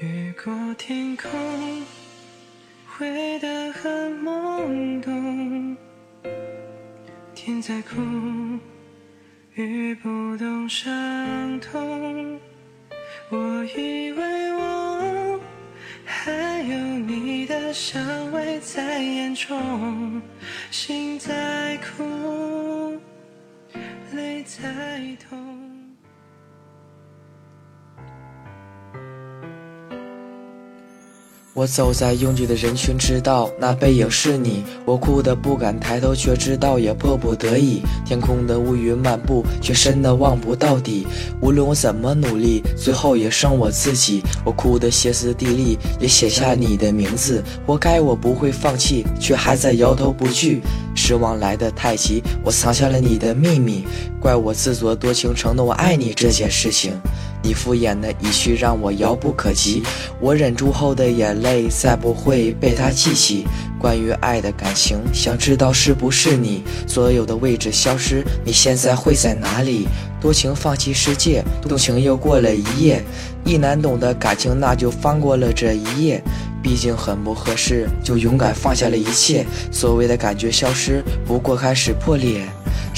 雨过天空，灰得很懵懂。天在哭，雨不懂伤痛。我以为我还有你的香味在眼中，心在哭，泪在痛。我走在拥挤的人群，知道那背影是你。我哭得不敢抬头，却知道也迫不得已。天空的乌云漫步，却深的望不到底。无论我怎么努力，最后也剩我自己。我哭得歇斯底里，也写下你的名字。活该我不会放弃，却还在摇头不惧。失望来得太急，我藏下了你的秘密。怪我自作多情，承诺我爱你这件事情。你敷衍的一句让我遥不可及，我忍住后的眼泪再不会被他记起。关于爱的感情，想知道是不是你所有的位置消失，你现在会在哪里？多情放弃世界，动情又过了一夜，一难懂的感情那就翻过了这一页。毕竟很不合适，就勇敢放下了一切。所谓的感觉消失，不过开始破裂。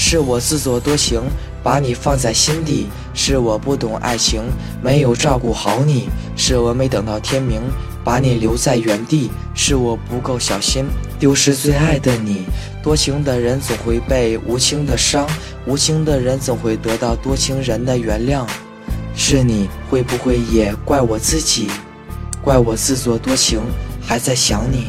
是我自作多情，把你放在心底；是我不懂爱情，没有照顾好你；是我没等到天明，把你留在原地；是我不够小心，丢失最爱的你。多情的人总会被无情的伤，无情的人总会得到多情人的原谅。是你会不会也怪我自己，怪我自作多情，还在想你？